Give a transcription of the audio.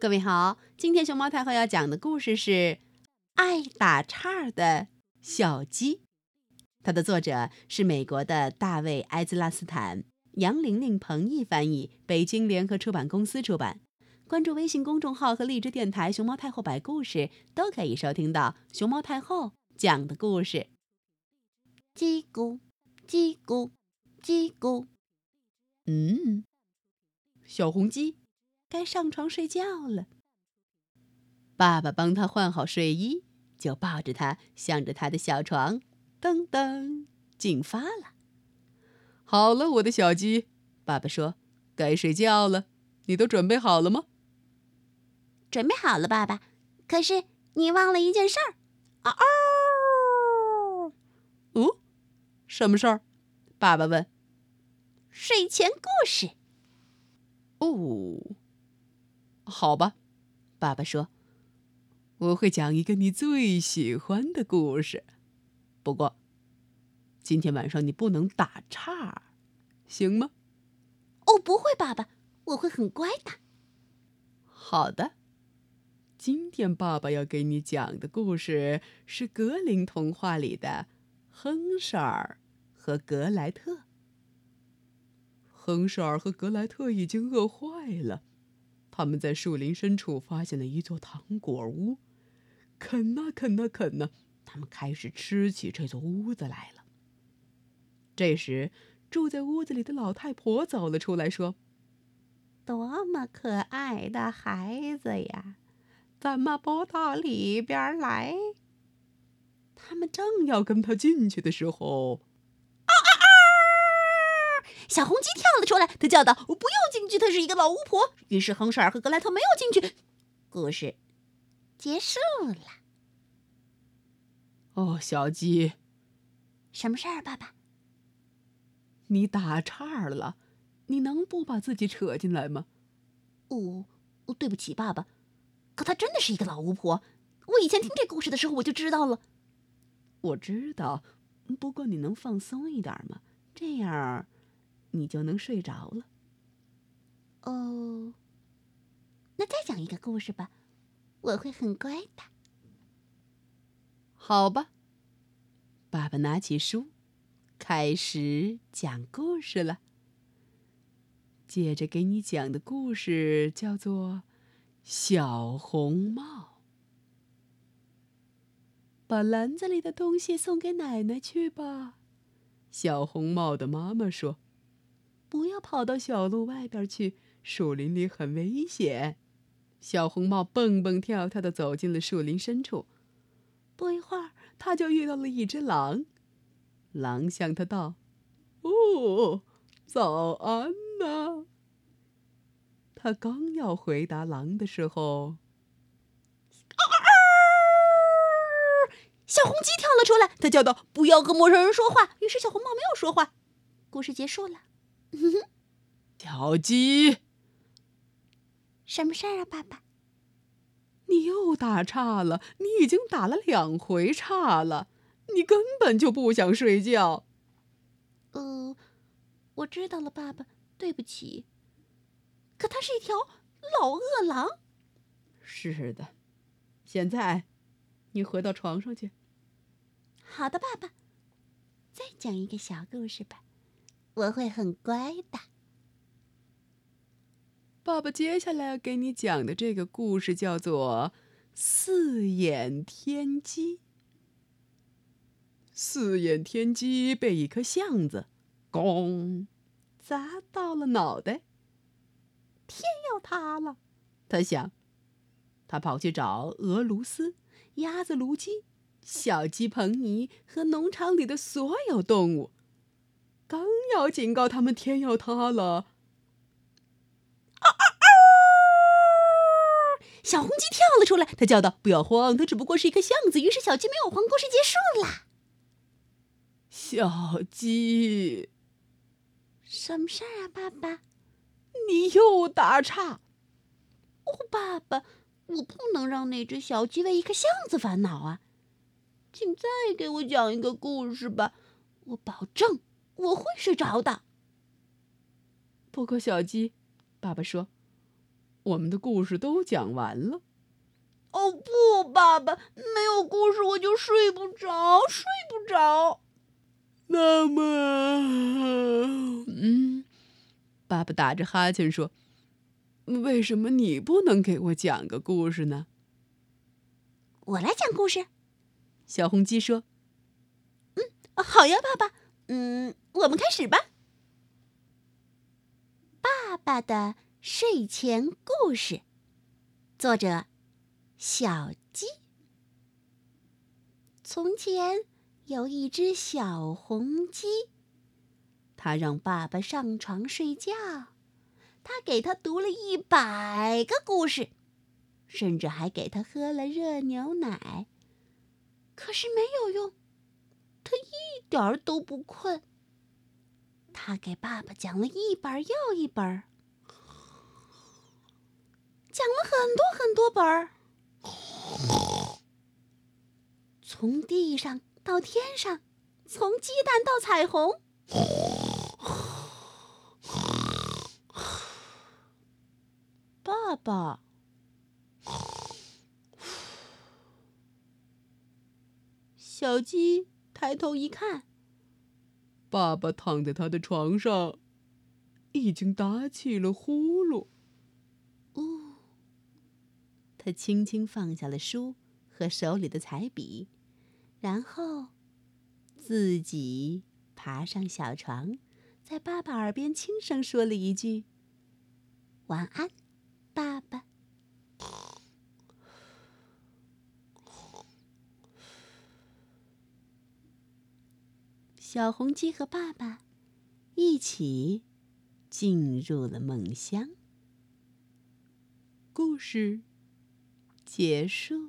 各位好，今天熊猫太后要讲的故事是《爱打岔的小鸡》，它的作者是美国的大卫·埃兹拉斯坦，杨玲玲、彭毅翻译，北京联合出版公司出版。关注微信公众号和荔枝电台“熊猫太后”摆故事，都可以收听到熊猫太后讲的故事。叽咕，叽咕，叽咕。嗯，小红鸡。该上床睡觉了。爸爸帮他换好睡衣，就抱着他，向着他的小床，噔噔进发了。好了，我的小鸡，爸爸说：“该睡觉了，你都准备好了吗？”准备好了，爸爸。可是你忘了一件事儿。啊哦！哦，什么事儿？爸爸问。睡前故事。哦。好吧，爸爸说：“我会讲一个你最喜欢的故事。不过，今天晚上你不能打岔，行吗？”“哦，不会，爸爸，我会很乖的。”“好的。”今天爸爸要给你讲的故事是格林童话里的亨舍尔和格莱特。亨舍尔和格莱特已经饿坏了。他们在树林深处发现了一座糖果屋，啃呐啃呐啃呐，他们开始吃起这座屋子来了。这时，住在屋子里的老太婆走了出来，说：“多么可爱的孩子呀，怎么不到里边来？”他们正要跟他进去的时候。小红鸡跳了出来，它叫道：“我不要进去，她是一个老巫婆。”于是亨舍尔和格莱特没有进去。故事结束了。哦，小鸡，什么事儿，爸爸？你打岔了，你能不把自己扯进来吗？哦，对不起，爸爸。可她真的是一个老巫婆。我以前听这故事的时候，我就知道了。我知道，不过你能放松一点吗？这样。你就能睡着了。哦，那再讲一个故事吧，我会很乖的。好吧，爸爸拿起书，开始讲故事了。接着给你讲的故事叫做《小红帽》。把篮子里的东西送给奶奶去吧，小红帽的妈妈说。不要跑到小路外边去，树林里很危险。小红帽蹦蹦跳跳的走进了树林深处。不一会儿，他就遇到了一只狼。狼向他道：“哦，早安呐！”他刚要回答狼的时候，小红鸡跳了出来，他叫道：“不要和陌生人说话。”于是小红帽没有说话。故事结束了。小鸡，什么事儿啊，爸爸？你又打岔了，你已经打了两回岔了，你根本就不想睡觉。呃，我知道了，爸爸，对不起。可它是一条老饿狼。是的，现在你回到床上去。好的，爸爸。再讲一个小故事吧。我会很乖的。爸爸接下来要给你讲的这个故事叫做《四眼天鸡》。四眼天鸡被一颗橡子“咣”砸到了脑袋，天要塌了。他想，他跑去找鹅卢斯、鸭子卢基、小鸡彭尼和农场里的所有动物。刚要警告他们天要塌了，啊啊啊！小红鸡跳了出来，它叫道：“不要慌，它只不过是一个巷子。”于是小鸡没有慌，故事结束了。小鸡，什么事儿啊，爸爸？你又打岔。哦，爸爸，我不能让那只小鸡为一个巷子烦恼啊！请再给我讲一个故事吧，我保证。我会睡着的。不过，小鸡，爸爸说，我们的故事都讲完了。哦不，爸爸，没有故事我就睡不着，睡不着。那么，嗯，爸爸打着哈欠说：“为什么你不能给我讲个故事呢？”我来讲故事。小红鸡说：“嗯，好呀，爸爸。嗯，我们开始吧。爸爸的睡前故事，作者小鸡。从前有一只小红鸡，它让爸爸上床睡觉，它给他读了一百个故事，甚至还给他喝了热牛奶。可是没有用，他一点儿都不困。他给爸爸讲了一本又一本，讲了很多很多本儿，从地上到天上，从鸡蛋到彩虹。爸爸。小鸡抬头一看，爸爸躺在他的床上，已经打起了呼噜。哦，他轻轻放下了书和手里的彩笔，然后自己爬上小床，在爸爸耳边轻声说了一句：“晚安，爸爸。”小红鸡和爸爸一起进入了梦乡。故事结束。